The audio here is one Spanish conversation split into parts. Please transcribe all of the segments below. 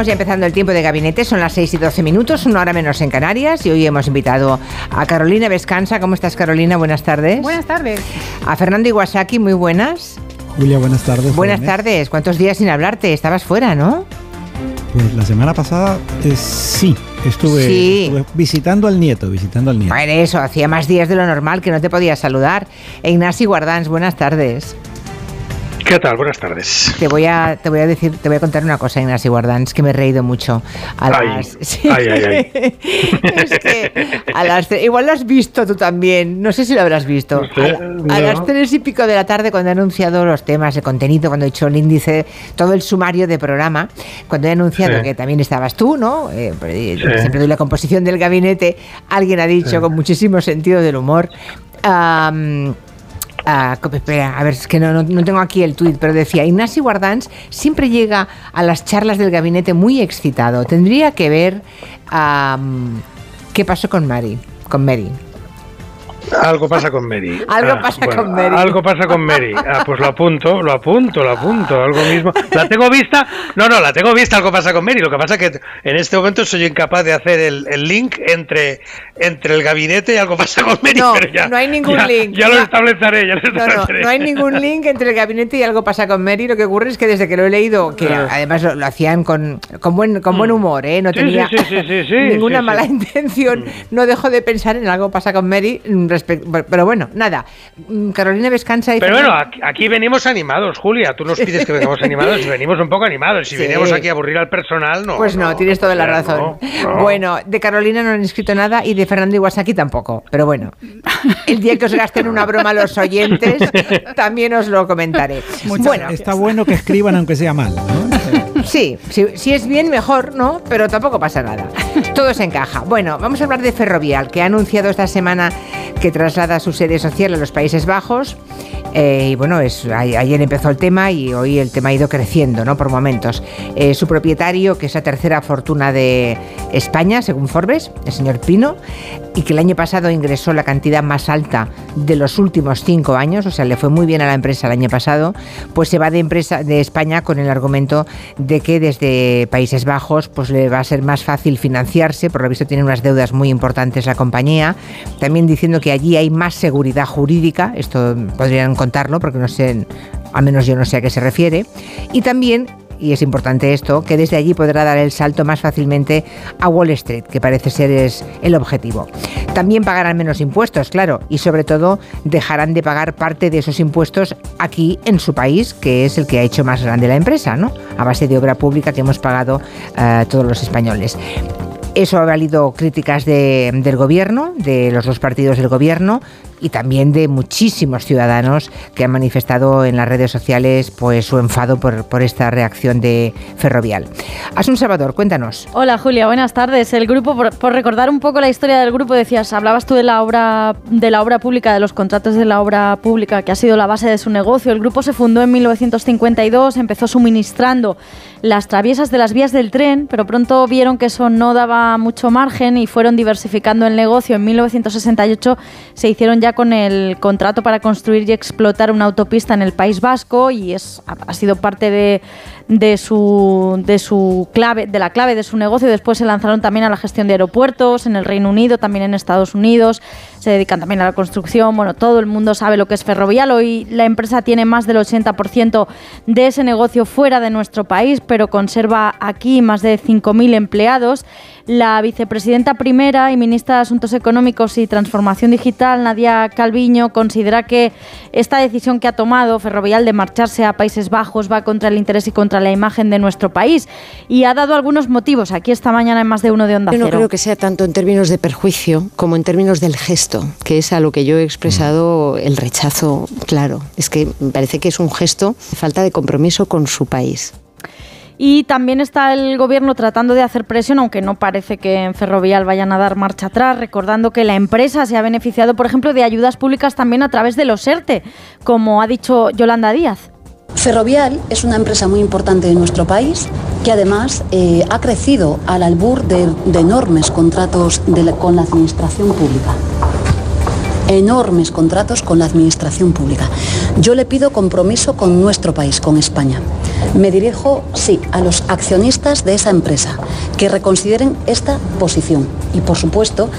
estamos ya empezando el tiempo de gabinete, son las 6 y 12 minutos, una hora menos en Canarias y hoy hemos invitado a Carolina Vescanza. ¿Cómo estás Carolina? Buenas tardes. Buenas tardes. A Fernando Iwasaki, muy buenas. Julia, buenas tardes. Buenas tardes. ¿Cuántos días sin hablarte? Estabas fuera, ¿no? Pues la semana pasada eh, sí, estuve, visitando al nieto, visitando al nieto. Bueno, eso, hacía más días de lo normal que no te podía saludar. Ignacio Guardans, buenas tardes. ¿Qué tal? Buenas tardes. Te voy a, te voy a decir, te voy a contar una cosa, Ignacio Guardans, que me he reído mucho. A las, ay, ay, ay, es que a las, igual lo has visto tú también, no sé si lo habrás visto. a, las tres y pico de la tarde, cuando he anunciado los temas, de contenido, cuando he hecho el índice, todo el sumario de programa, cuando he anunciado que también estabas tú, ¿no? Eh, siempre doy la composición del gabinete, alguien ha dicho con muchísimo sentido del humor. A ver, es que no, tengo aquí el tuit, pero decía, Ignacio Guardans siempre llega a las charlas del gabinete muy excitado. Tendría que ver qué pasó con Mary, con Mary. Algo pasa con Mary. Algo ah, pasa con Mary. Algo pasa con Mary. Ah, pues lo apunto, lo apunto, lo apunto. Algo mismo. ¿La tengo vista? No, no, la tengo vista. Algo pasa con Mary. Lo que pasa es que en este momento soy incapaz de hacer el, link entre, entre el gabinete y algo pasa con Mary. No, no hay ningún link. Ya lo estableceré. Ya No, no, hay ningún link entre el gabinete y algo pasa con Mary. Lo que ocurre es que desde que lo he leído, que ah. además lo, hacían con, con, buen, con buen mm. humor, ¿eh? no tenía ninguna mala intención, mm. no dejo de pensar en algo pasa con Mary pero bueno, nada. Mm, Carolina Vescanza y... Pero bueno, aquí, venimos animados, Julia. Tú nos pides que vengamos animados y venimos un poco animados. Si venimos aquí a aburrir al personal, no. Pues no, tienes toda la razón. Bueno, de Carolina no han escrito nada y de Fernando Iwasaki tampoco. Pero bueno, el día que os gasten una broma los oyentes, también os lo comentaré. bueno, está bueno que escriban aunque sea mal. Sí, si, es bien, mejor, ¿no? Pero tampoco pasa nada. Todo se encaja. Bueno, vamos a hablar de Ferrovial, que ha anunciado esta semana que traslada su sede social a los Países Bajos. Eh, y bueno, es, ayer empezó el tema y hoy el tema ha ido creciendo, ¿no? Por momentos. Eh, su propietario, que es la tercera fortuna de España, según Forbes, el señor Pino, y que el año pasado ingresó la cantidad más alta de los últimos cinco años, o sea, le fue muy bien a la empresa el año pasado, pues se va de empresa de España con el argumento de que desde Países Bajos pues le va a ser más fácil financiarse, por lo visto tiene unas deudas muy importantes la compañía, también diciendo que allí hay más seguridad jurídica, esto podrían contarlo porque no sé, al menos yo no sé a qué se refiere, y también y es importante esto, que desde allí podrá dar el salto más fácilmente a Wall Street, que parece ser es el objetivo. También pagarán menos impuestos, claro, y sobre todo dejarán de pagar parte de esos impuestos aquí en su país, que es el que ha hecho más grande la empresa, ¿no? A base de obra pública que hemos pagado eh, todos los españoles. Eso ha valido críticas del gobierno, de los dos partidos del gobierno y también de muchísimos ciudadanos que han manifestado en las redes sociales pues su enfado por, por esta reacción de Ferrovial. Asun Salvador, cuéntanos. Hola Julia, buenas tardes. El grupo, por, recordar un poco la historia del grupo, decías, hablabas tú de la obra de la obra pública, de los contratos de la obra pública, que ha sido la base de su negocio. El grupo se fundó en 1952, empezó suministrando las traviesas de las vías del tren, pero pronto vieron que eso no daba mucho margen y fueron diversificando el negocio. En 1968 se hicieron ya con el contrato para construir y explotar una autopista en el País Vasco y es, ha sido parte de, de su, de su clave, de la clave de su negocio. Después se lanzaron también a la gestión de aeropuertos en el Reino Unido, también en Estados Unidos. Se dedican también a la construcción. Bueno, todo el mundo sabe lo que es ferrovial. Hoy la empresa tiene más del 80% de ese negocio fuera de nuestro país, pero conserva aquí más de 5.000 empleados. La vicepresidenta primera y ministra de Asuntos Económicos y Transformación Digital, Nadia Calviño, considera que esta decisión que ha tomado Ferrovial de marcharse a Países Bajos va contra el interés y contra la imagen de nuestro país y ha dado algunos motivos aquí esta mañana en más de uno de Onda Yo no creo que sea tanto en términos de perjuicio como en términos del gesto, que es a lo que yo he expresado el rechazo claro. Es que me parece que es un gesto de falta de compromiso con su país. Y también está el gobierno tratando de hacer presión, aunque no parece que en Ferrovial vayan a dar marcha atrás, recordando que la empresa se ha beneficiado, por ejemplo, de ayudas públicas también a través de los ERTE, como ha dicho Yolanda Díaz. Ferrovial es una empresa muy importante en nuestro país que además eh, ha crecido al albur de, enormes contratos con la administración pública enormes contratos con la administración pública. Yo le pido compromiso con nuestro país, con España. Me dirijo, sí, a los accionistas de esa empresa, que reconsideren esta posición. Y, por supuesto,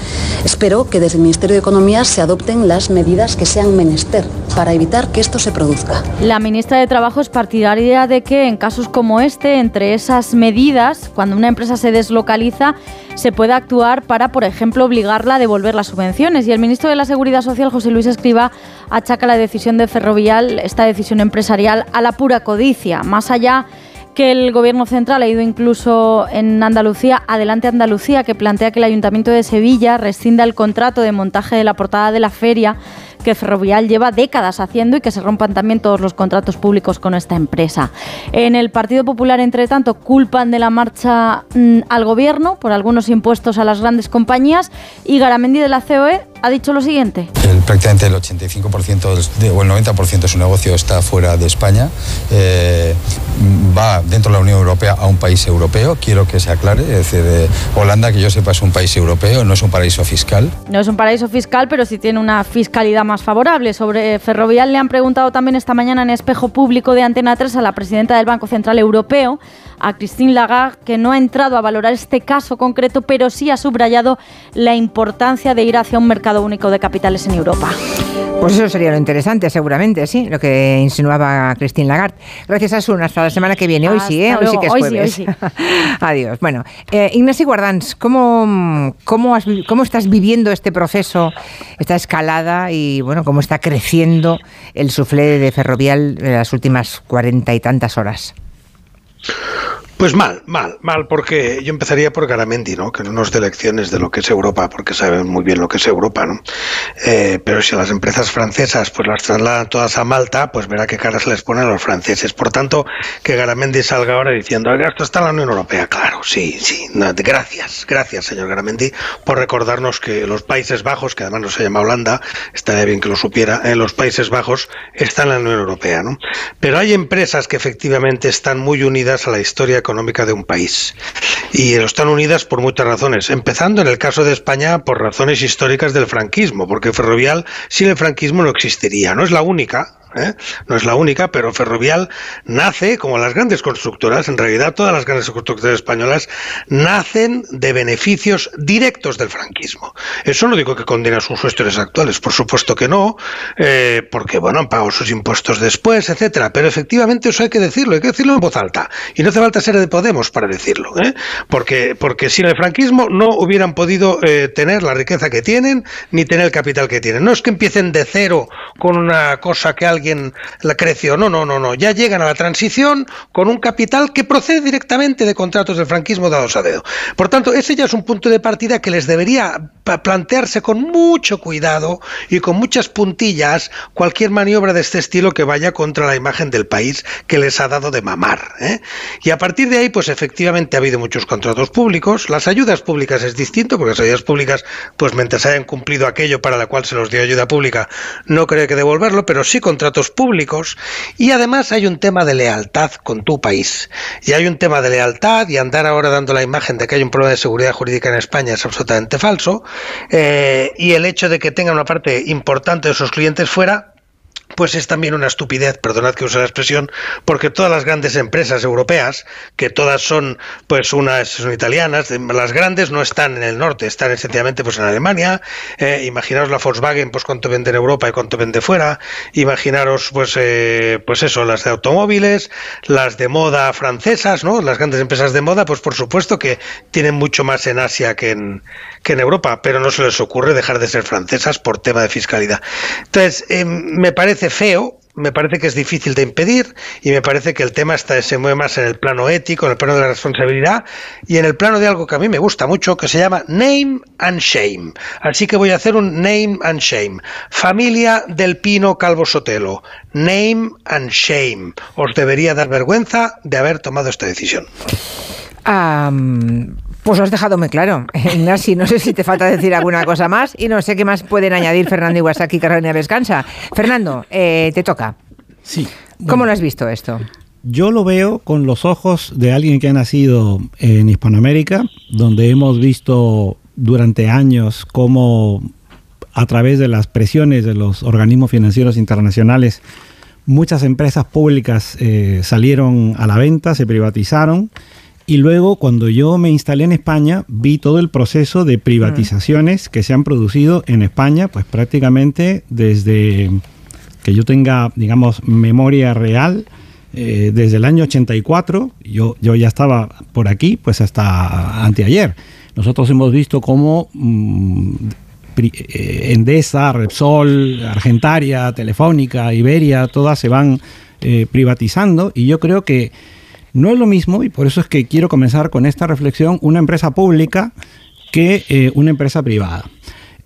espero que desde el Ministerio de Economía se adopten las medidas que sean menester para evitar que esto se produzca. La ministra de Trabajo es partidaria de que en casos como este, entre esas medidas, cuando una empresa se deslocaliza, se pueda actuar para, por ejemplo, obligarla a devolver las subvenciones. Y el ministro de la Seguridad Social, José Luis Escriba, achaca la decisión de Ferrovial, esta decisión empresarial, a la pura codicia. Más allá que el Gobierno central ha ido incluso en Andalucía, Adelante Andalucía, que plantea que el Ayuntamiento de Sevilla rescinda el contrato de montaje de la portada de la feria que Ferrovial lleva décadas haciendo y que se rompan también todos los contratos públicos con esta empresa. En el Partido Popular, entre tanto, culpan de la marcha mm, al Gobierno por algunos impuestos a las grandes compañías y Garamendi de la COE ha dicho lo siguiente. El, prácticamente el 85% de, o el 90% de su negocio está fuera de España. Eh, va dentro de la Unión Europea a un país europeo, quiero que se aclare. Es decir, eh, Holanda, que yo sepa, es un país europeo, no es un paraíso fiscal. No es un paraíso fiscal, pero sí tiene una fiscalidad más favorable. Sobre Ferrovial le han preguntado también esta mañana en Espejo Público de Antena 3 a la presidenta del Banco Central Europeo, a Christine Lagarde, que no ha entrado a valorar este caso concreto, pero sí ha subrayado la importancia de ir hacia un mercado único de capitales en Europa. Pues eso sería lo interesante, seguramente, sí, lo que insinuaba Christine Lagarde. Gracias, Asun. Hasta la semana que viene. Hoy sí, ¿eh? Hoy sí que es jueves. Adiós. Bueno, eh, Ignacio Guardans, ¿cómo, cómo, ¿cómo estás viviendo este proceso, esta escalada y, bueno, cómo está creciendo el suflé de Ferrovial en las últimas cuarenta y tantas horas? Pues mal, mal, mal, porque yo empezaría por Garamendi, ¿no? Que no nos dé lecciones de lo que es Europa, porque saben muy bien lo que es Europa, ¿no? Eh, pero si las empresas francesas pues las trasladan todas a Malta, pues verá qué caras les ponen a los franceses. Por tanto, que Garamendi salga ahora diciendo, oiga, esto está en la Unión Europea. Claro, sí, sí. gracias, gracias, señor Garamendi, por recordarnos que los Países Bajos, que además no se llama Holanda, estaría bien que lo supiera, en los Países Bajos están en la Unión Europea, ¿no? Pero hay empresas que efectivamente están muy unidas a la historia económica económica de un país. Y están unidas por muchas razones, empezando en el caso de España por razones históricas del franquismo, porque Ferrovial sin el franquismo no existiría. No es la única, ¿eh? no es la única, pero Ferrovial nace, como las grandes constructoras, en realidad todas las grandes constructoras españolas nacen de beneficios directos del franquismo. Eso no digo que condena sus gestores actuales, por supuesto que no, eh, porque bueno, han pagado sus impuestos después, etcétera, pero efectivamente eso hay que decirlo, hay que decirlo en voz alta, y no hace falta ser de Podemos para decirlo, ¿eh? porque, porque sin el franquismo no hubieran podido tener la riqueza que tienen, ni tener el capital que tienen. No es que empiecen de cero con una cosa que alguien alguien la creció. No, no, no, no. Ya llegan a la transición con un capital que procede directamente de contratos del franquismo dados a dedo. Por tanto, ese ya es un punto de partida que les debería plantearse con mucho cuidado y con muchas puntillas cualquier maniobra de este estilo que vaya contra la imagen del país que les ha dado de mamar. ¿eh? Y a partir de ahí, pues efectivamente ha habido muchos contratos públicos. Las ayudas públicas es distinto, porque las ayudas públicas, pues mientras hayan cumplido aquello para la cual se los dio ayuda pública, no creo que devolverlo, pero sí contratos públicos y además hay un tema de lealtad con tu país. Y hay un tema de lealtad y andar ahora dando la imagen de que hay un problema de seguridad jurídica en España es absolutamente falso. Eh, y el hecho de que tenga una parte importante de sus clientes fuera pues es también una estupidez, perdonad que use la expresión, porque todas las grandes empresas europeas, que todas son, pues unas son italianas, las grandes no están en el norte, están esencialmente pues en Alemania, eh, imaginaros la Volkswagen, pues cuánto vende en Europa y cuánto vende fuera, imaginaros pues, eh, pues eso, las de automóviles, las de moda francesas, ¿no? Las grandes empresas de moda, pues por supuesto que tienen mucho más en Asia que en, que en Europa, pero no se les ocurre dejar de ser francesas por tema de fiscalidad. Entonces, eh, me parece feo, me parece que es difícil de impedir y me parece que el tema está, se mueve más en el plano ético, en el plano de la responsabilidad y en el plano de algo que a mí me gusta mucho que se llama name and shame. Así que voy a hacer un name and shame. Familia del Pino Calvo Sotelo. Name and shame. Os debería dar vergüenza de haber tomado esta decisión. Pues lo has dejado muy claro. Ignacio, no sé si te falta decir alguna cosa más y no sé qué más pueden añadir Fernando Iwasaki y Carolina Vescansa. Fernando, eh, te toca. Sí. ¿Cómo lo has visto esto? Yo lo veo con los ojos de alguien que ha nacido en Hispanoamérica, donde hemos visto durante años cómo a través de las presiones de los organismos financieros internacionales, muchas empresas públicas eh, salieron a la venta, se privatizaron. Y luego, cuando yo me instalé en España, vi todo el proceso de privatizaciones que se han producido en España, pues prácticamente desde que yo tenga, digamos, memoria real, eh, desde el año 84, yo, yo ya estaba por aquí, pues hasta anteayer. Nosotros hemos visto cómo mm, eh, Endesa, Repsol, Argentaria, Telefónica, Iberia, todas se van eh, privatizando y yo creo que no es lo mismo, y por eso es que quiero comenzar con esta reflexión, una empresa pública que una empresa privada.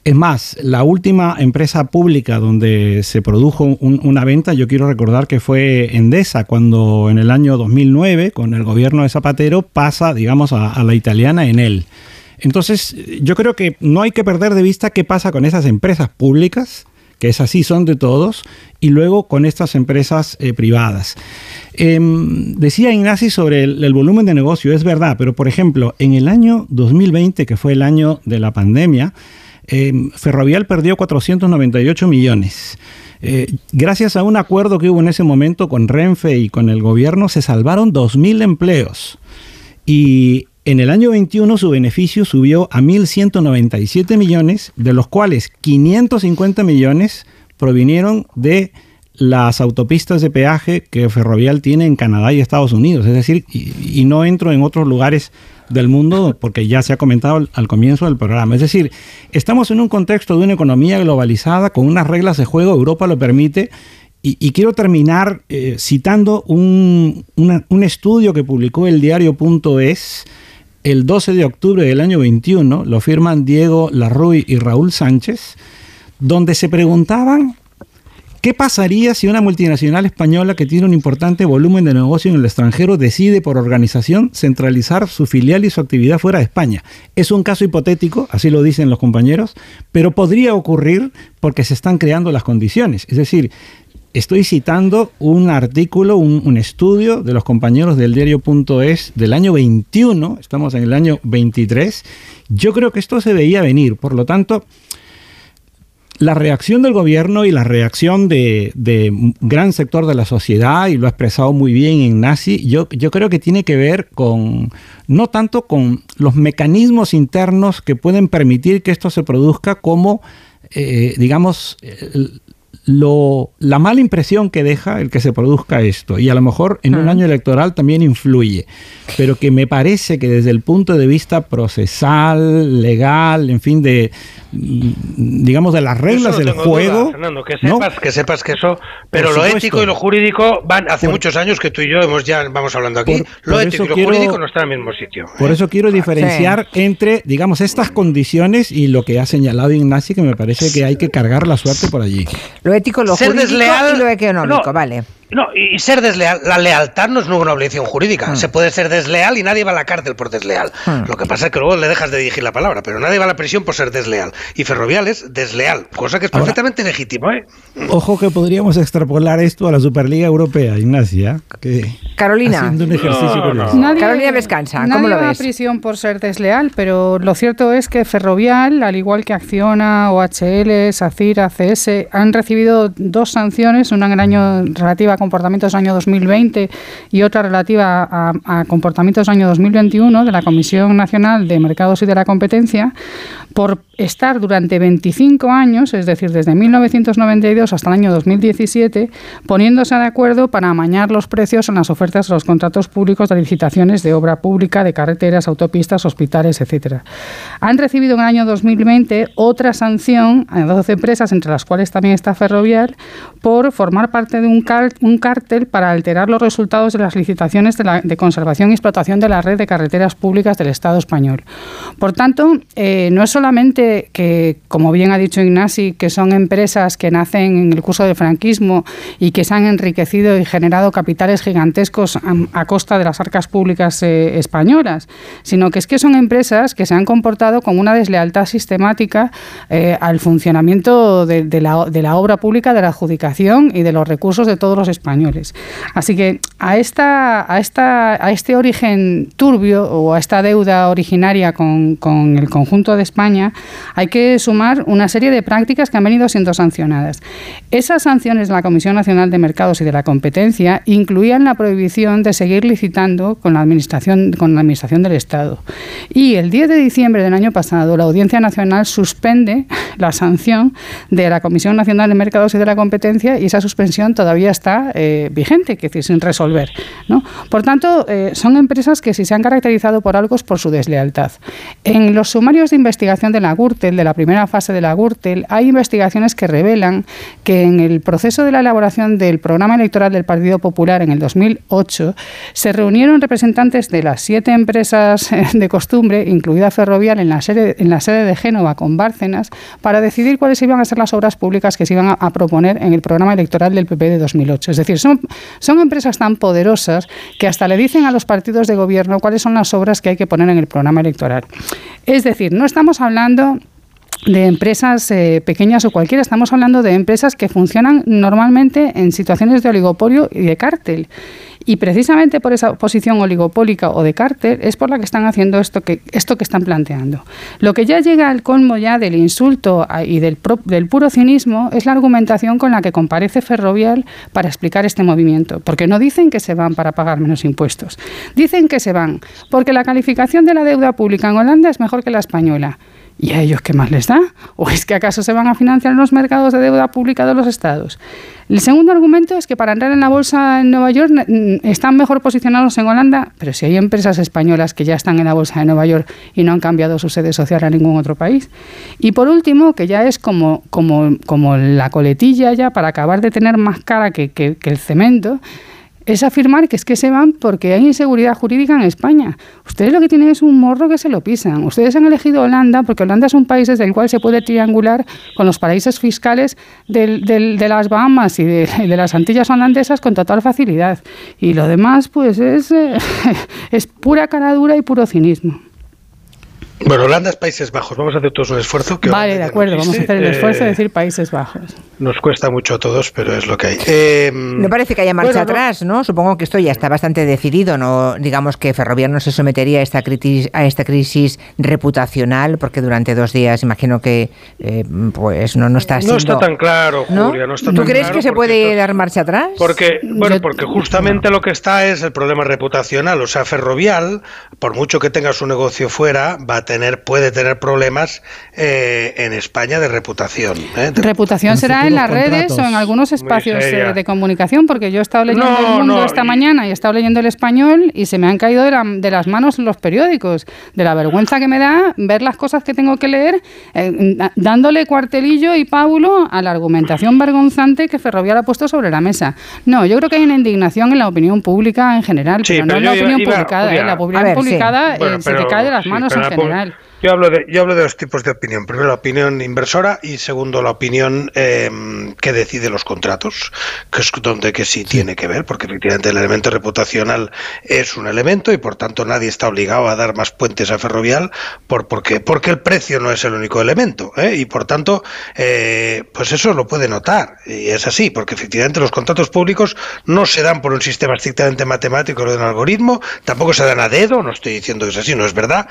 Es más, la última empresa pública donde se produjo una venta, yo quiero recordar que fue Endesa, cuando en el año 2009, con el gobierno de Zapatero, pasa, digamos, a, la italiana en él. Entonces, yo creo que no hay que perder de vista qué pasa con esas empresas públicas, que es así, son de todos, y luego con estas empresas eh, privadas. Em, decía Ignacio sobre el, volumen de negocio, es verdad, pero por ejemplo, en el año 2020, que fue el año de la pandemia, eh, Ferrovial perdió 498 millones. Eh, gracias a un acuerdo que hubo en ese momento con Renfe y con el gobierno, se salvaron 2.000 empleos. Y en el año 21 su beneficio subió a 1.197 millones, de los cuales 550 millones provinieron de las autopistas de peaje que Ferrovial tiene en Canadá y Estados Unidos. Es decir, y no entro en otros lugares del mundo, porque ya se ha comentado al comienzo del programa. Es decir, estamos en un contexto de una economía globalizada con unas reglas de juego, Europa lo permite, y, quiero terminar eh, citando un, un, estudio que publicó el diario.es el 12 de octubre del año 21, lo firman Diego Larruy y Raúl Sánchez, donde se preguntaban ¿Qué pasaría si una multinacional española que tiene un importante volumen de negocio en el extranjero decide por organización centralizar su filial y su actividad fuera de España? Es un caso hipotético, así lo dicen los compañeros, pero podría ocurrir porque se están creando las condiciones. Es decir, estoy citando un artículo, un, estudio de los compañeros del diario.es del año 21, estamos en el año 23. Yo creo que esto se veía venir, por lo tanto la reacción del gobierno y la reacción de, un gran sector de la sociedad, y lo ha expresado muy bien Ignaci, yo, yo creo que tiene que ver con, no tanto con los mecanismos internos que pueden permitir que esto se produzca, como, eh, digamos, lo, la mala impresión que deja el que se produzca esto. Y a lo mejor en un año electoral también influye. Pero que me parece que desde el punto de vista procesal, legal, en fin, de, digamos, de las reglas del juego. Fernando, que sepas, que sepas que eso, pero lo ético y lo jurídico van hace muchos años que tú y yo hemos ya vamos hablando aquí. lo ético y lo jurídico no están en el mismo sitio. Por eso quiero diferenciar entre, digamos, estas condiciones y lo que ha señalado Ignacio, que me parece que hay que cargar la suerte por allí. Lo ético, lo jurídico y lo económico, vale. No, y ser desleal, la lealtad no es una obligación jurídica. Hmm. Se puede ser desleal y nadie va a la cárcel por desleal. Hmm. Lo que pasa es que luego le dejas de dirigir la palabra, pero nadie va a la prisión por ser desleal. Y Ferrovial es desleal, cosa que es perfectamente legítimo. ¿eh? Ojo que podríamos extrapolar esto a la Superliga Europea, Ignacia. Que Carolina. Haciendo un ejercicio nadie, Carolina descansa. Nadie va a prisión por ser desleal, pero lo cierto es que Ferrovial, al igual que Acciona, OHL, SACIR, ACS, han recibido dos sanciones, una en el año relativa a comportamientos año 2020 y otra relativa a, a comportamientos año 2021 de la Comisión Nacional de Mercados y de la Competencia por estar durante 25 años, es decir, desde 1992 hasta el año 2017, poniéndose de acuerdo para amañar los precios en las ofertas de los contratos públicos de licitaciones de obra pública, de carreteras, autopistas, hospitales, etcétera. Han recibido en el año 2020 otra sanción a 12 empresas, entre las cuales también está Ferrovial, por formar parte de un, un cártel para alterar los resultados de las licitaciones de, conservación y explotación de la red de carreteras públicas del Estado español. Por tanto, eh, no es solamente que, como bien ha dicho Ignasi, que son empresas que nacen en el curso del franquismo y que se han enriquecido y generado capitales gigantescos a, costa de las arcas públicas eh, españolas, sino que es que son empresas que se han comportado con una deslealtad sistemática eh, al funcionamiento de, la, de la obra pública, de la adjudicación y de los recursos de todos los españoles. Así que a, esta, a, esta, a este origen turbio o a esta deuda originaria con, con el conjunto de España hay que sumar una serie de prácticas que han venido siendo sancionadas. Esas sanciones de la Comisión Nacional de Mercados y de la Competencia incluían la prohibición de seguir licitando con la administración, con la administración del Estado. Y el 10 de diciembre del año pasado, la Audiencia Nacional suspende la sanción de la Comisión Nacional de Mercados y de la Competencia y esa suspensión todavía está eh, vigente, que decir, sin resolver. Por tanto, eh, son empresas que si se han caracterizado por algo es por su deslealtad. En los sumarios de investigación de la Gürtel, de la primera fase de la Gürtel, hay investigaciones que revelan que en el proceso de la elaboración del programa electoral del Partido Popular en el 2008 se reunieron representantes de las siete empresas eh, de costumbre, incluida Ferrovial, en la sede, de Génova con Bárcenas, para decidir cuáles iban a ser las obras públicas que se iban a, proponer en el programa electoral del PP de 2008. Es decir, son, son empresas tan poderosas que hasta le dicen a los partidos de gobierno cuáles son las obras que hay que poner en el programa electoral. Es decir, no estamos hablando de empresas eh, pequeñas o cualquiera, estamos hablando de empresas que funcionan normalmente en situaciones de oligopolio y de cártel. Y precisamente por esa posición oligopólica o de cártel es por la que están haciendo esto que, esto que están planteando. Lo que ya llega al colmo ya del insulto y del, del puro cinismo es la argumentación con la que comparece Ferrovial para explicar este movimiento. Porque no dicen que se van para pagar menos impuestos. Dicen que se van porque la calificación de la deuda pública en Holanda es mejor que la española. ¿Y a ellos qué más les da? ¿O es que acaso se van a financiar en los mercados de deuda pública de los estados? El segundo argumento es que para entrar en la bolsa en Nueva York están mejor posicionados en Holanda, pero si hay empresas españolas que ya están en la bolsa de Nueva York y no han cambiado su sede social a ningún otro país. Y por último, que ya es como, como, como la coletilla ya para acabar de tener más cara que, que el cemento, es afirmar que es que se van porque hay inseguridad jurídica en España. Ustedes lo que tienen es un morro que se lo pisan. Ustedes han elegido Holanda porque Holanda es un país desde el cual se puede triangular con los paraísos fiscales de las Bahamas y de, las Antillas holandesas con total facilidad. Y lo demás, pues, es, es pura cara dura y puro cinismo. Bueno, Holanda es Países Bajos. Vamos a hacer todos un esfuerzo. Que vale, de acuerdo. Vamos a hacer el esfuerzo de eh, decir Países Bajos. Nos cuesta mucho a todos, pero es lo que hay. Eh, no parece que haya marcha atrás, no. Supongo que esto ya está bastante decidido. No, digamos que Ferrovial no se sometería a esta crisis, a esta crisis reputacional, porque durante dos días, imagino que, eh, pues no, no está. No está tan claro, Julia. No, ¿Tú crees que se puede dar marcha atrás? Porque, bueno, porque justamente lo que está es el problema reputacional. O sea, Ferrovial, por mucho que tenga su negocio fuera, va a tener, puede tener problemas eh, en España de reputación. ¿eh? reputación será en las redes o en algunos espacios eh, de comunicación, porque yo he estado leyendo el mundo esta mañana y he estado leyendo el español y se me han caído de, las manos los periódicos, de la vergüenza que me da ver las cosas que tengo que leer, dándole cuartelillo y pábulo a la argumentación vergonzante que Ferrovial ha puesto sobre la mesa. No, yo creo que hay una indignación en la opinión pública en general, pero, no en la opinión publicada. la opinión publicada se te cae de las manos en general. Total. Yo hablo, de, yo hablo de dos tipos de opinión. Primero, la opinión inversora y segundo, la opinión eh, que decide los contratos, que es donde que sí, tiene que ver, porque efectivamente el elemento reputacional es un elemento y por tanto nadie está obligado a dar más puentes a Ferrovial por, porque, porque el precio no es el único elemento. ¿eh? Y por tanto, eh, pues eso lo puede notar. Y es así, porque efectivamente los contratos públicos no se dan por un sistema estrictamente matemático o de un algoritmo, tampoco se dan a dedo, no estoy diciendo que es así, no es verdad.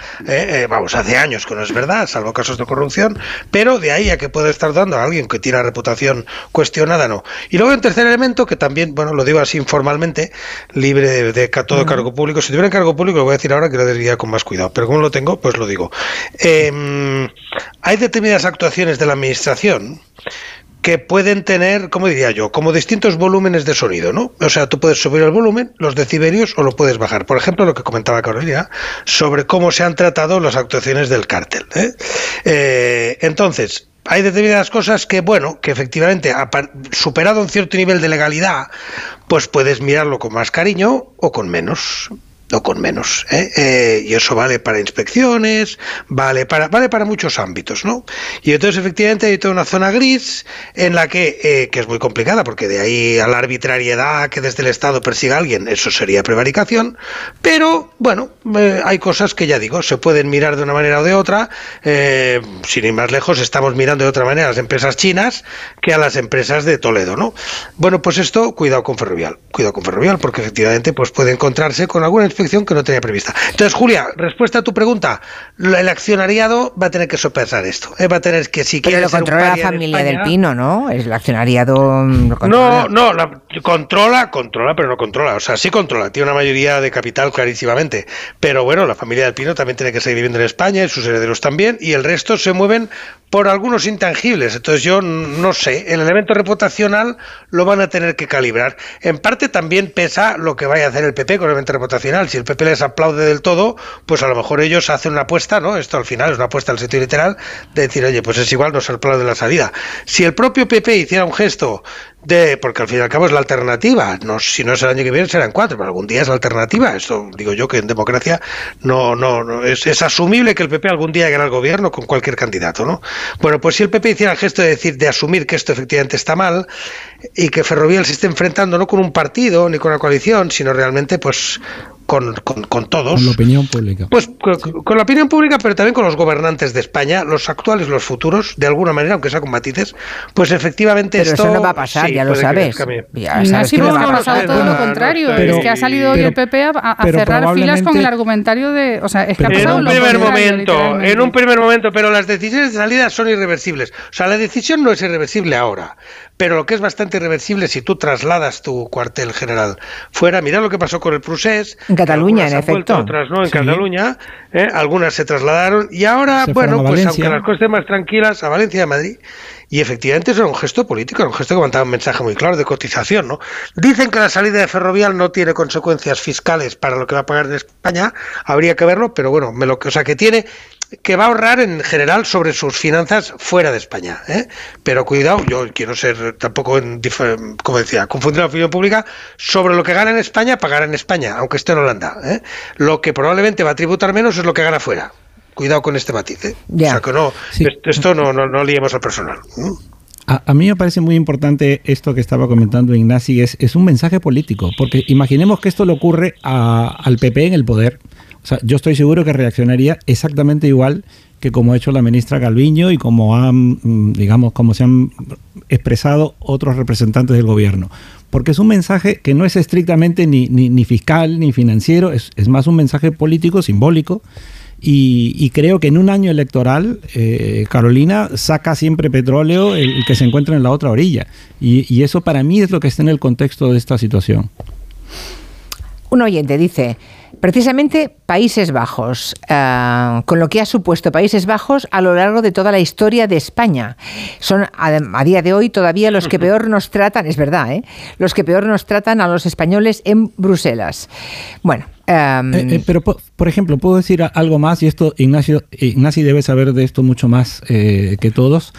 vamos, hace años que no es verdad, salvo casos de corrupción, pero de ahí a que puede estar dando a alguien que tiene la reputación cuestionada, no. Y luego un tercer elemento que también, bueno, lo digo así informalmente, libre de, todo cargo público. Si tuviera cargo público, lo voy a decir ahora que lo diría con más cuidado, pero como lo tengo, pues lo digo. Em, hay determinadas actuaciones de la administración que pueden tener, como diría yo, como distintos volúmenes de sonido, ¿no? O sea, tú puedes subir el volumen, los decibelios, o lo puedes bajar. Por ejemplo, lo que comentaba Carolina sobre cómo se han tratado las actuaciones del cártel. ¿eh? Eh, entonces, hay determinadas cosas que, bueno, que efectivamente, superado un cierto nivel de legalidad, pues puedes mirarlo con más cariño o con menos. O con menos. ¿eh? Eh, y eso vale para inspecciones, vale para, vale para muchos ámbitos, ¿no? Y entonces efectivamente hay toda una zona gris en la que, eh, que es muy complicada, porque de ahí a la arbitrariedad que desde el Estado persiga a alguien, eso sería prevaricación, pero bueno, hay cosas que ya digo, se pueden mirar de una manera o de otra, sin ir más lejos, estamos mirando de otra manera a las empresas chinas que a las empresas de Toledo, ¿no? Bueno, pues esto, cuidado con Ferrovial, cuidado con Ferrovial, porque efectivamente pues puede encontrarse con alguna inspección que no tenía prevista. Entonces, Julia, respuesta a tu pregunta. El accionariado va a tener que sopesar esto. Eh, va a tener que, si Pero lo controla la familia del Pino, ¿no? El accionariado. No, no, controla, controla, pero no controla. O sea, sí controla. Tiene una mayoría de capital clarísimamente. Pero bueno, la familia del Pino también tiene que seguir viviendo en España y sus herederos también. Y el resto se mueven por algunos intangibles. Entonces yo no sé, el elemento reputacional lo van a tener que calibrar. En parte también pesa lo que vaya a hacer el PP con el elemento reputacional. Si el PP les aplaude del todo, pues a lo mejor ellos hacen una apuesta, ¿no? Esto al final es una apuesta al sentido literal de decir, oye, pues es igual, nos aplaude la salida. Si el propio PP hiciera un gesto de, porque al fin y al cabo es la alternativa, no, si no es el año que viene serán cuatro, pero algún día es la alternativa. Eso digo yo que en democracia no, no, no es, es asumible que el PP algún día llegue al gobierno con cualquier candidato, ¿no? Bueno, pues si el PP hiciera el gesto de decir, de asumir que esto efectivamente está mal y que Ferrovial se esté enfrentando no con un partido ni con una coalición, sino realmente pues con, con, todos. Con la opinión pública. Pues con, la opinión pública, pero también con los gobernantes de España, los actuales, los futuros, de alguna manera, aunque sea con matices, pues efectivamente pero esto... eso no va a pasar, ya lo sabes. Ya sabes no ha pasado todo lo contrario. es que ha salido hoy el PP a, cerrar filas con el argumentario de... O sea, es que ha pasado en un primer momento, en un primer momento, pero las decisiones de salida son irreversibles. O sea, la decisión no es irreversible ahora, pero lo que es bastante irreversible si tú trasladas tu cuartel general fuera, mira lo que pasó con el Prusés. En Cataluña, en efecto. otras no, en Cataluña. ¿eh? algunas se trasladaron y ahora, bueno, pues aunque las cosas estén más tranquilas, a Valencia y a Madrid. Y efectivamente eso era un gesto político, era un gesto que mandaba un mensaje muy claro de cotización, ¿no? Dicen que la salida de Ferrovial no tiene consecuencias fiscales para lo que va a pagar en España, habría que verlo, pero bueno, me lo que, o sea, que tiene que va a ahorrar en general sobre sus finanzas fuera de España. ¿eh? Pero cuidado, yo quiero ser tampoco, en, como decía, confundir la opinión pública, sobre lo que gana en España, pagará en España, aunque esté en Holanda. ¿eh? Lo que probablemente va a tributar menos es lo que gana fuera cuidado con este matiz. ¿eh? O sea que no, esto no, no, no liemos al personal. A, mí me parece muy importante esto que estaba comentando Ignasi, es, es un mensaje político, porque imaginemos que esto le ocurre al PP en el poder. O sea, yo estoy seguro que reaccionaría exactamente igual que como ha hecho la ministra Calviño y como han, mm, digamos, como se han expresado otros representantes del gobierno. Porque es un mensaje que no es estrictamente ni, ni, ni fiscal ni financiero, es, es más un mensaje político, simbólico, y, creo que en un año electoral, eh, Carolina saca siempre petróleo el, que se encuentra en la otra orilla. Y, eso para mí es lo que está en el contexto de esta situación. Un oyente dice, precisamente Países Bajos, eh, con lo que ha supuesto Países Bajos a lo largo de toda la historia de España. Son a, día de hoy todavía los que peor nos tratan, es verdad, ¿eh? los que peor nos tratan a los españoles en Bruselas. Bueno, Em, eh, eh, pero, por, ejemplo, puedo decir algo más, y esto Ignacio, Ignacio debe saber de esto mucho más que todos.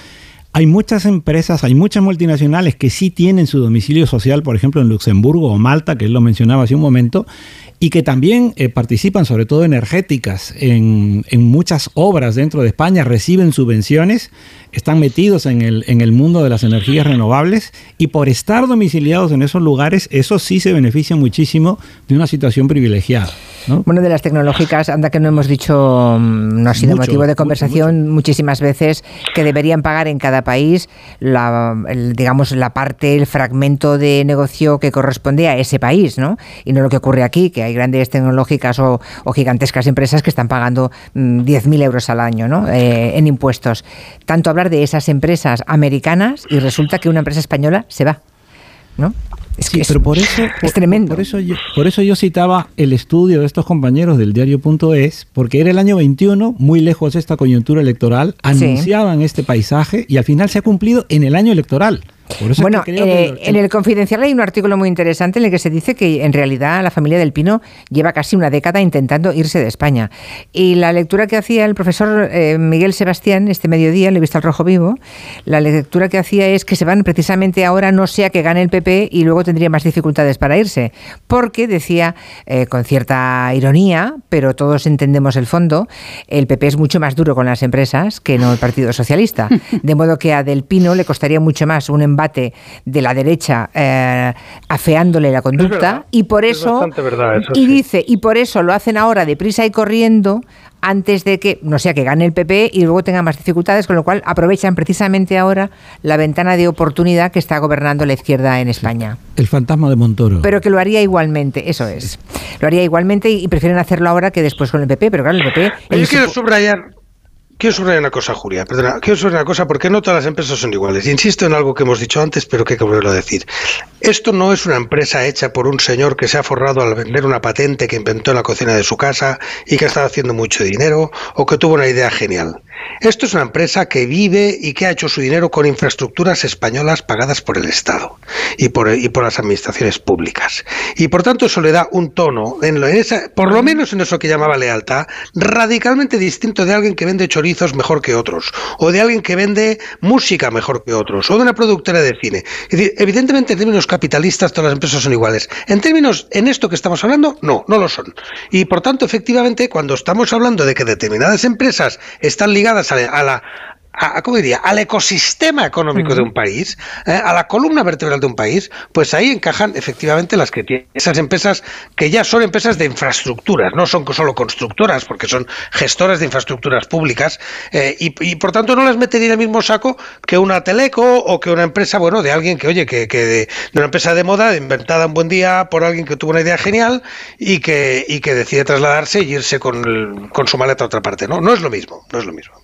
Hay muchas empresas, hay muchas multinacionales que sí tienen su domicilio social, por ejemplo, en Luxemburgo o Malta, que él lo mencionaba hace un momento, y que también participan, sobre todo energéticas, en, en, muchas obras dentro de España, reciben subvenciones están metidos en el, en el mundo de las energías renovables y por estar domiciliados en esos lugares, eso sí se beneficia muchísimo de una situación privilegiada. Bueno, de las tecnológicas, anda que no hemos dicho, mm, no ha sido motivo de conversación muchísimas veces, que deberían pagar en cada país la, digamos, la parte, el fragmento de negocio que corresponde a ese país, ¿no? Y no lo que ocurre aquí, que hay grandes tecnológicas o, gigantescas empresas que están pagando 10.000 mm, euros al año, ¿no? Eh, en impuestos. Tanto hablar de esas empresas americanas y resulta que una empresa española se va, ¿no? Es que pero por eso, es tremendo. Por eso, yo, por eso yo citaba el estudio de estos compañeros del diario.es, porque era el año 21, muy lejos de esta coyuntura electoral, anunciaban este paisaje y al final se ha cumplido en el año electoral. Bueno, eh, en el Confidencial hay un artículo muy interesante en el que se dice que en realidad la familia del Pino lleva casi una década intentando irse de España. Y la lectura que hacía el profesor eh, Miguel Sebastián este mediodía, le he visto al rojo vivo, la lectura que hacía es que se van precisamente ahora, no sea que gane el PP y luego tendría más dificultades para irse. Porque, decía eh, con cierta ironía, pero todos entendemos el fondo, el PP es mucho más duro con las empresas que no el Partido Socialista. De modo que a Del Pino le costaría mucho más un embate de la derecha eh, afeándole la conducta y por eso, y dice y por eso lo hacen ahora deprisa y corriendo antes de que no sea que gane el PP y luego tenga más dificultades, con lo cual aprovechan precisamente ahora la ventana de oportunidad que está gobernando la izquierda en España. El fantasma de Montoro. Pero que lo haría igualmente, eso es. Lo haría igualmente y prefieren hacerlo ahora que después con el PP, pero claro, el PP... yo quiero subrayar Quiero subrayar una cosa, Julia. Perdona, quiero subrayar una cosa porque no todas las empresas son iguales. Insisto en algo que hemos dicho antes, pero que hay que volverlo a decir. Esto no es una empresa hecha por un señor que se ha forrado al vender una patente que inventó en la cocina de su casa y que ha estado haciendo mucho dinero o que tuvo una idea genial. Esto es una empresa que vive y que ha hecho su dinero con infraestructuras españolas pagadas por el Estado y por, y por las administraciones públicas. Y por tanto eso le da un tono, en, lo, en esa, por lo menos en eso que llamaba lealtad, radicalmente distinto de alguien que vende chorizo mejor que otros, o de alguien que vende música mejor que otros, o de una productora de cine. evidentemente, en términos capitalistas, todas las empresas son iguales. En términos, en esto que estamos hablando, no, no lo son. Y por tanto, efectivamente, cuando estamos hablando de que determinadas empresas están ligadas a la, ¿cómo diría? al ecosistema económico de un país, ¿eh? a la columna vertebral de un país, pues ahí encajan efectivamente las que tienen esas empresas que ya son empresas de infraestructuras, no son solo constructoras, porque son gestoras de infraestructuras públicas, eh, y, por tanto no las metería en el mismo saco que una teleco o que una empresa, bueno, de alguien que, oye, que, que de, una empresa de moda inventada un buen día por alguien que tuvo una idea genial y que, y que decide trasladarse y irse con, con su maleta a otra parte, ¿no? No es lo mismo, no es lo mismo.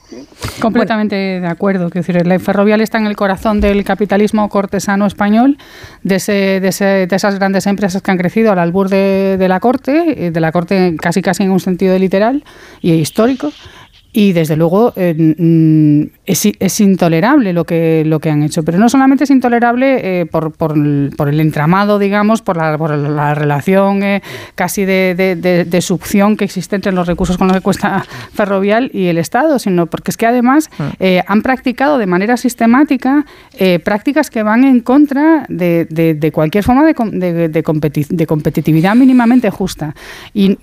Completamente de acuerdo. Quiero decir, la ferrovial está en el corazón del capitalismo cortesano español, de, de, esas grandes empresas que han crecido al albur de, de la corte, eh, de la corte casi casi en un sentido literal y histórico. Y desde luego eh, mm, es, intolerable lo que, lo que han hecho. Pero no solamente es intolerable eh, por, por, el entramado, digamos, por la, por la relación eh, casi de, de, de, succión que existe entre los recursos con los que cuesta Ferrovial y el Estado, sino porque es que además ah. han practicado de manera sistemática prácticas que van en contra de, cualquier forma de, de, competitividad mínimamente justa. Y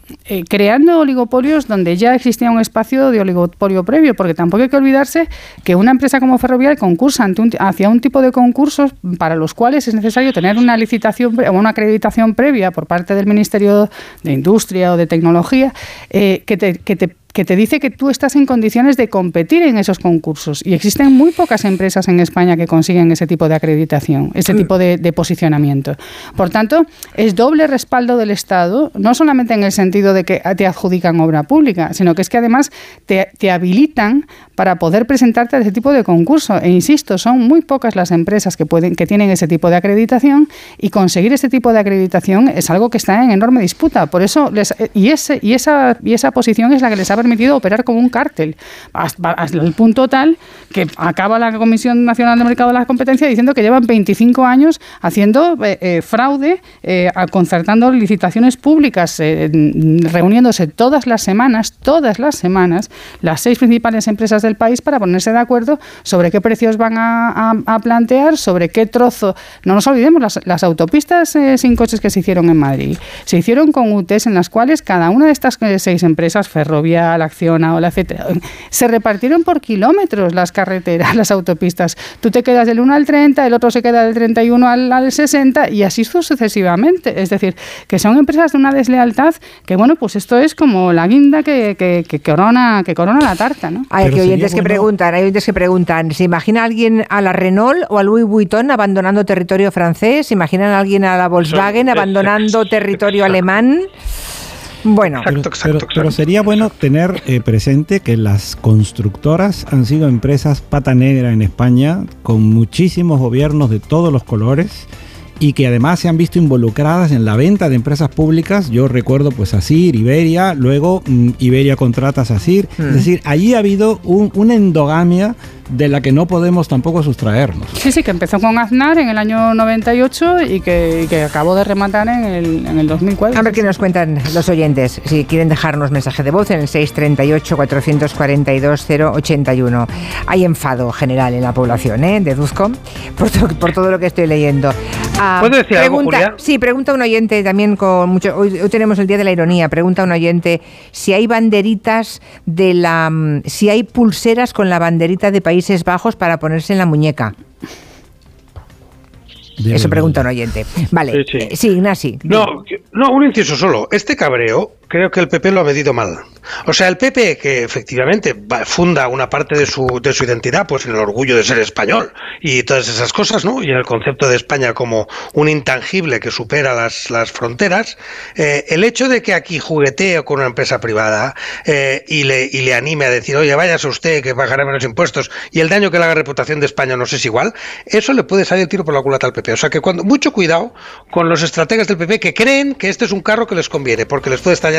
creando oligopolios donde ya existía un espacio de oligopolio previo, porque tampoco hay que olvidarse que una empresa como Ferrovial concursa hacia un tipo de concursos para los cuales es necesario tener una licitación o una acreditación previa por parte del Ministerio de Industria o de Tecnología eh, que te que te dice que tú estás en condiciones de competir en esos concursos. Y existen muy pocas empresas en España que consiguen ese tipo de acreditación, ese tipo de, posicionamiento. Por tanto, es doble respaldo del Estado, no solamente en el sentido de que te adjudican obra pública, sino que es que además te, habilitan para poder presentarte a ese tipo de concurso. E insisto, son muy pocas las empresas que, tienen ese tipo de acreditación y conseguir ese tipo de acreditación es algo que está en enorme disputa. Por eso, y, ese, y, esa, y esa posición es la que les ha permitido operar como un cártel, hasta, el punto tal que acaba la Comisión Nacional de Mercado de la Competencia diciendo que llevan 25 años haciendo eh, eh, fraude, eh, concertando licitaciones públicas, reuniéndose todas las semanas, todas las semanas, las seis principales empresas del país para ponerse de acuerdo sobre qué precios van a, plantear, sobre qué trozo. No nos olvidemos, las, las autopistas sin coches que se hicieron en Madrid se hicieron con UTES en las cuales cada una de estas seis empresas, Ferrovia, la Acciona, Ola, etcétera. Se repartieron por kilómetros las carreteras, las autopistas. Tú te quedas del 1 al 30, el otro se queda del 31 al, al 60 y así sucesivamente. Es decir, que son empresas de una deslealtad que, bueno, pues esto es como la guinda que, que, corona, que corona la tarta, ¿no? Hay oyentes que preguntan, hay oyentes que preguntan, ¿se imagina alguien a la Renault o a Louis Vuitton abandonando territorio francés? ¿Se imaginan a alguien a la Volkswagen abandonando territorio alemán? Bueno, pero, sería bueno tener eh, presente que las constructoras han sido empresas pata negra en España, con muchísimos gobiernos de todos los colores y que además se han visto involucradas en la venta de empresas públicas. Yo recuerdo pues ASIR, Iberia, luego mm, Iberia contrata a SACIR. Es Mm. decir, allí ha habido un- una endogamia de la que no podemos tampoco sustraernos. Sí, sí, que empezó con Aznar en el año 98 y que, y que acabó de rematar en el, en el 2004. A ver qué nos cuentan los oyentes. Si quieren dejarnos mensaje de voz en el 638-442-081. Hay enfado general en la población, ¿eh? Deduzco, por, to- por todo lo que estoy leyendo. Ah, ¿Puedo decir algo, pregunta, Julia? Sí, pregunta un oyente también con mucho. Hoy, hoy tenemos el día de la ironía. Pregunta un oyente si hay banderitas de la. mm, Si hay pulseras con la banderita de Países Bajos para ponerse en la muñeca. Eso pregunta un oyente. Vale. Sí, sí. Eh, Sí, Ignasi. No, no, un inciso solo. Este cabreo creo que el PP lo ha medido mal. O sea, el PP, que efectivamente va- funda una parte de su, de su identidad pues en el orgullo de ser español y todas esas cosas, ¿no? Y en el concepto de España como un intangible que supera las, las fronteras, eh, el hecho de que aquí juguetee con una empresa privada eh, y, le, y le anime a decir, oye, váyase usted que pagará menos impuestos y el daño que le haga reputación de España no es igual, eso le puede salir el tiro por la culata al PP. O sea que cuando mucho cuidado con los estrategas del PP que creen que este es un carro que les conviene, porque les puede estallar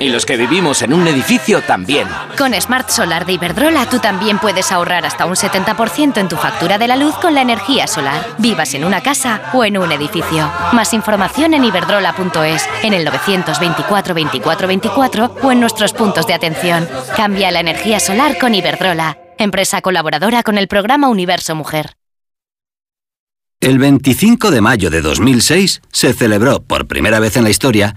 Y los que vivimos en un edificio también. Con Smart Solar de Iberdrola tú también puedes ahorrar hasta un 70% en tu factura de la luz con la energía solar, vivas en una casa o en un edificio. Más información en iberdrola.es, en el 924 24 24 o en nuestros puntos de atención. Cambia la energía solar con Iberdrola, empresa colaboradora con el programa Universo Mujer. El 25 de mayo de 2006 se celebró por primera vez en la historia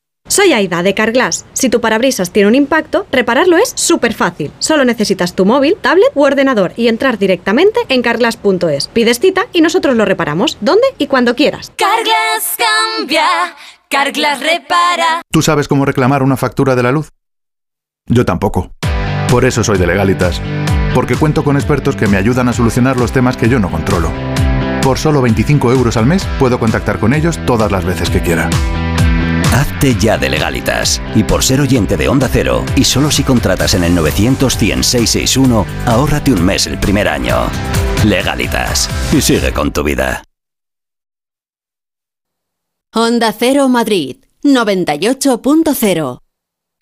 Soy Aida de Carglass. Si tu parabrisas tiene un impacto, repararlo es súper fácil. Solo necesitas tu móvil, tablet u ordenador y entrar directamente en carglass.es. Pides cita y nosotros lo reparamos, donde y cuando quieras. Carglass cambia, Carglass repara. ¿Tú sabes cómo reclamar una factura de la luz? Yo tampoco. Por eso soy de Legalitas. Porque cuento con expertos que me ayudan a solucionar los temas que yo no controlo. Por solo 25 euros al mes puedo contactar con ellos todas las veces que quiera. Hazte ya de legalitas. Y por ser oyente de Onda Cero, y solo si contratas en el 900 100 661, ahórrate un mes el primer año. Legalitas. Y sigue con tu vida. Onda Cero Madrid 98.0.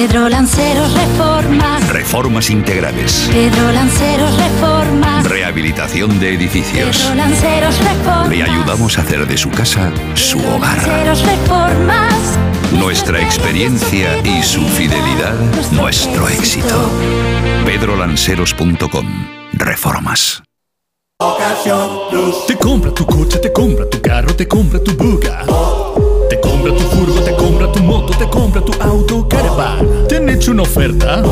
Pedro Lanceros Reformas. Reformas integrales. Pedro Lanceros Reformas. Rehabilitación de edificios. Pedro Lanceros Reformas. Le ayudamos a hacer de su casa su hogar. Lanceros Reformas. Nuestra experiencia y su fidelidad, nuestro éxito. pedrolanceros.com. Reformas. Te compra tu coche, te compra tu carro, te compra tu buga. Te compra tu furgo, te compra tu moto, te compra tu auto, caravan. ¿Te han hecho una oferta?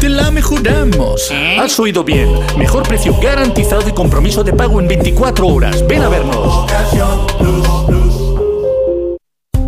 Te la mejoramos. Has oído bien. Mejor precio garantizado y compromiso de pago en 24 horas. Ven a vernos.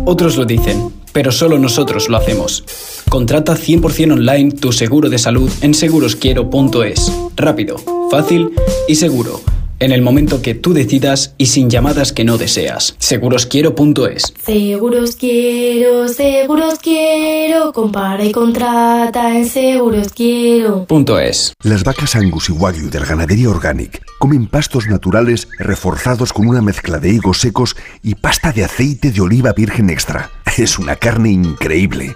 Otros lo dicen, pero solo nosotros lo hacemos. Contrata 100% online tu seguro de salud en segurosquiero.es. Rápido, fácil y seguro. En el momento que tú decidas y sin llamadas que no deseas. Segurosquiero.es. Seguros quiero, seguros quiero. Compara y contrata en seguros quiero. Punto es. Las vacas Angus y Wagyu del Ganadería Organic comen pastos naturales reforzados con una mezcla de higos secos y pasta de aceite de oliva virgen extra. Es una carne increíble.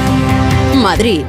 Madrid.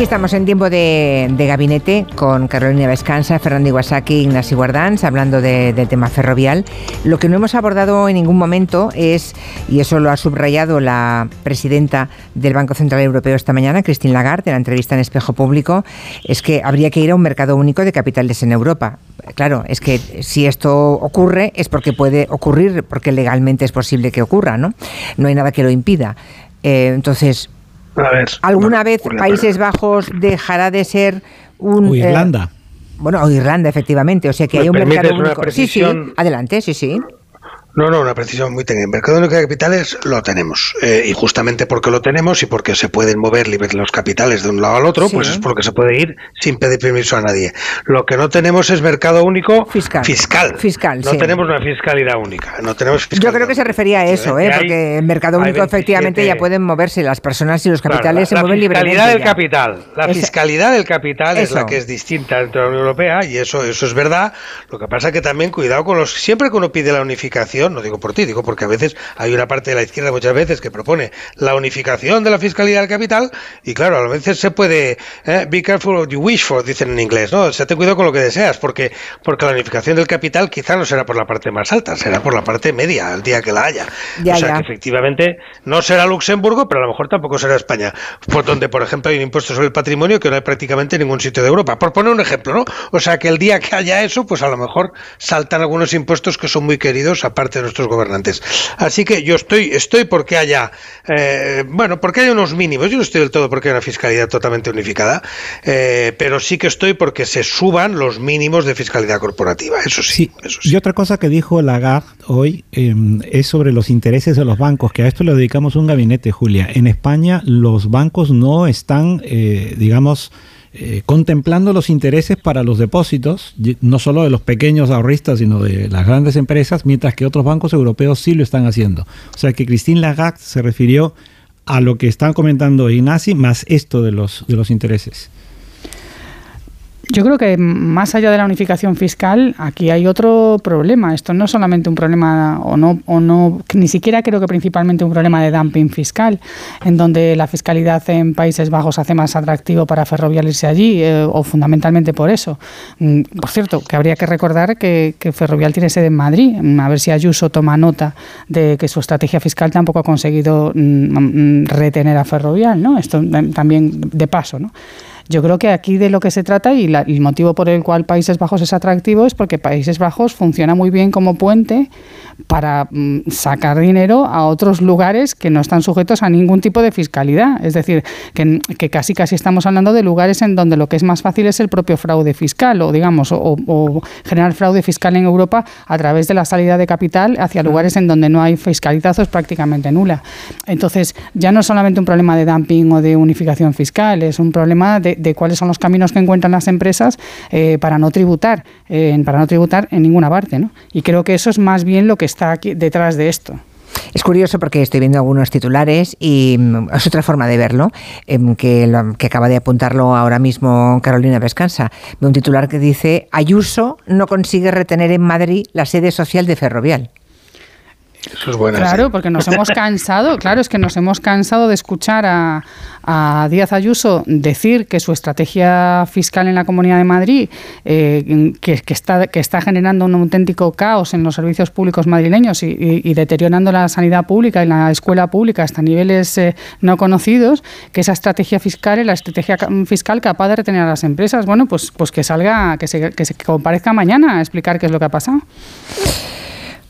Aquí estamos en tiempo de, gabinete con Carolina Vescanza, Fernando Iwasaki, Ignacio Guardans, hablando de- del tema ferrovial. Lo que no hemos abordado en ningún momento es, y eso lo ha subrayado la presidenta del Banco Central Europeo esta mañana, Christine Lagarde, en la entrevista en Espejo Público, es que habría que ir a un mercado único de capitales en Europa. Claro, es que si esto ocurre es porque puede ocurrir, porque legalmente es posible que ocurra, ¿no? No hay nada que lo impida. Eh, entonces, A ver. ¿Alguna vez Países Bajos dejará de ser un... O eh, Irlanda. bueno, o Irlanda, efectivamente. O sea que ¿Me hay un mercado único. Sí, sí, adelante, sí, sí. No, no, una precisión muy técnica. El mercado único de capitales lo tenemos. Eh, y justamente porque lo tenemos y porque se pueden mover libres los capitales de un lado al otro, Sí. pues es porque se puede ir sin pedir permiso a nadie. Lo que no tenemos es mercado único fiscal. Fiscal. no sí. tenemos una fiscalidad única. No tenemos Yo creo que se refería a eso, ¿eh? porque el mercado único efectivamente 27 ya pueden moverse las personas y los Claro, capitales se la, la mueven libremente. fiscalidad del capital. La fiscalidad del capital es la que es distinta dentro de la Unión Europea y eso, eso es verdad. Lo que pasa que también cuidado con los. Siempre que uno pide la unificación, no digo por ti, digo porque a veces hay una parte de la izquierda muchas veces que propone la unificación de la fiscalidad del capital y claro, a veces se puede. eh, be careful what you wish for, dicen en inglés, ¿no? O sea, ten cuidado con lo que deseas porque, porque la unificación del capital quizá no será por la parte más alta, será por la parte media, el día que la haya. Ya, o sea ya. que efectivamente no será Luxemburgo, pero a lo mejor tampoco será España, por donde, por ejemplo, hay un impuesto sobre el patrimonio que no hay prácticamente en ningún sitio de Europa. Por poner un ejemplo, ¿no? O sea que el día que haya eso, pues a lo mejor saltan algunos impuestos que son muy queridos, aparte de nuestros gobernantes. Así que yo estoy, estoy porque haya, eh, bueno, porque haya unos mínimos. Yo no estoy del todo porque haya una fiscalidad totalmente unificada, eh, pero sí que estoy porque se suban los mínimos de fiscalidad corporativa. Eso sí. Y otra cosa que dijo Lagarde hoy eh, es sobre los intereses de los bancos, que a esto le dedicamos un gabinete, Julia. En España los bancos no están, eh, digamos, eh, contemplando los intereses para los depósitos, no solo de los pequeños ahorristas, sino de las grandes empresas, mientras que otros bancos europeos sí lo están haciendo. O sea que Christine Lagarde se refirió a lo que están comentando Ignasi, más esto de los, de los intereses. Yo creo que más allá de la unificación fiscal, aquí hay otro problema. Esto no es solamente un problema, o no, o no, ni siquiera creo que principalmente un problema de dumping fiscal, en donde la fiscalidad en Países Bajos hace más atractivo para Ferrovial irse allí, eh, o fundamentalmente por eso. Mm, Por cierto, que habría que recordar que, que Ferrovial tiene sede en Madrid. Mm, A ver si Ayuso toma nota de que su estrategia fiscal tampoco ha conseguido mm, mm, retener a Ferrovial, ¿no? Esto también de paso, ¿no? Yo creo que aquí de lo que se trata y el motivo por el cual Países Bajos es atractivo es porque Países Bajos funciona muy bien como puente para mm, sacar dinero a otros lugares que no están sujetos a ningún tipo de fiscalidad. Es decir, que, casi casi estamos hablando de lugares en donde lo que es más fácil es el propio fraude fiscal o digamos o, generar fraude fiscal en Europa a través de la salida de capital hacia lugares en donde no hay fiscalidad o es prácticamente nula. Entonces, ya no es solamente un problema de dumping o de unificación fiscal, es un problema de, cuáles son los caminos que encuentran las empresas eh, para no tributar, eh, para no tributar en ninguna parte. ¿no? Y creo que eso es más bien lo que está aquí detrás de esto. Es curioso porque estoy viendo algunos titulares y mm, es otra forma de verlo, em, que, que acaba de apuntarlo ahora mismo Carolina Vescansa. Un titular que dice, Ayuso no consigue retener en Madrid la sede social de Ferrovial. Eso es bueno. Claro, porque nos hemos cansado, claro, es que nos hemos cansado de escuchar a, Díaz Ayuso decir que su estrategia fiscal en la Comunidad de Madrid, eh, que, está, que está generando un auténtico caos en los servicios públicos madrileños y, deteriorando la sanidad pública y la escuela pública hasta niveles eh, no conocidos, que esa estrategia fiscal es la estrategia fiscal capaz de retener a las empresas. Bueno, pues, pues que salga, que se, que se comparezca mañana a explicar qué es lo que ha pasado.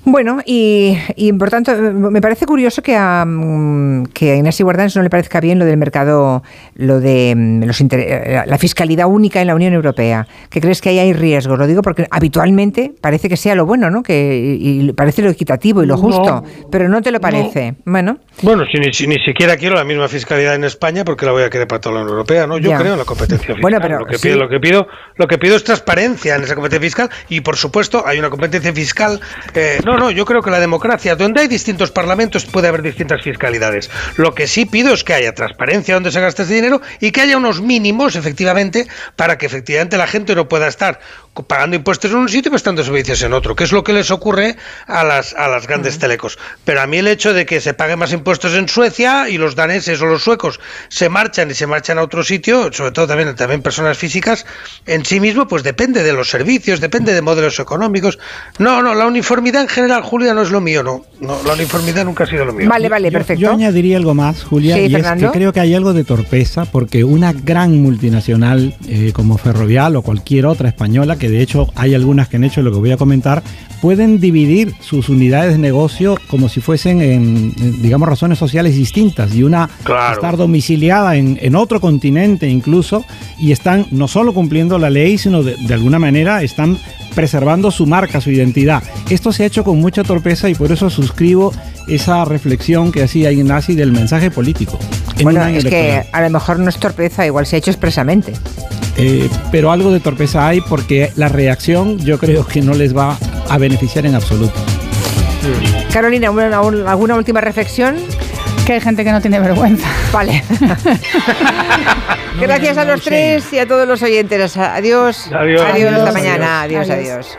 Bueno, y, por tanto, me parece curioso que a, mm, que a Inés Guardans no le parezca bien lo del mercado, lo de mm, los eh, la fiscalidad única en la Unión Europea. ¿Que crees que ahí hay riesgos? Lo digo porque habitualmente parece que sea lo bueno, ¿no? Que y parece lo equitativo y lo justo, pero no te lo parece. Bueno. Bueno, si ni, siquiera quiero la misma fiscalidad en España porque la voy a querer para toda la Unión Europea, ¿no? Yo creo en la competencia fiscal. Bueno, pero lo que, pido, lo que pido, lo que pido es transparencia en esa competencia fiscal y por supuesto hay una competencia fiscal eh, no, no, yo creo que la democracia, donde hay distintos parlamentos, puede haber distintas fiscalidades. Lo que sí pido es que haya transparencia donde se gasta ese dinero y que haya unos mínimos, efectivamente, para que efectivamente la gente no pueda estar pagando impuestos en un sitio y prestando servicios en otro, que es lo que les ocurre a las, a las grandes telecos. Pero a mí el hecho de que se paguen más impuestos en Suecia y los daneses o los suecos se marchan y se marchan a otro sitio, sobre todo también, también personas físicas, en sí mismo, pues depende de los servicios, depende de modelos económicos. No, no, la uniformidad en general, Julia, no es lo mío, no. no la uniformidad nunca ha sido lo mío. Vale, vale, perfecto. Yo, añadiría algo más, Julia, y es que creo que hay algo de torpeza, porque una gran multinacional eh, como Ferrovial o cualquier otra española que de hecho hay algunas que han hecho lo que voy a comentar, pueden dividir sus unidades de negocio como si fuesen en, digamos, razones sociales distintas y una estar domiciliada en, otro continente incluso y están no solo cumpliendo la ley, sino de, alguna manera están preservando su marca, su identidad. Esto se ha hecho con mucha torpeza y por eso suscribo esa reflexión que hacía Ignacy del mensaje político. Bueno, es que a lo mejor no es torpeza, igual se ha hecho expresamente. Eh, pero algo de torpeza hay porque la reacción yo creo que no les va a beneficiar en absoluto. Carolina, ¿alguna última reflexión? Que hay gente que no tiene vergüenza. Vale. Gracias a los tres y a todos los oyentes. Adiós. Adiós. Adiós, hasta mañana. adiós. adiós.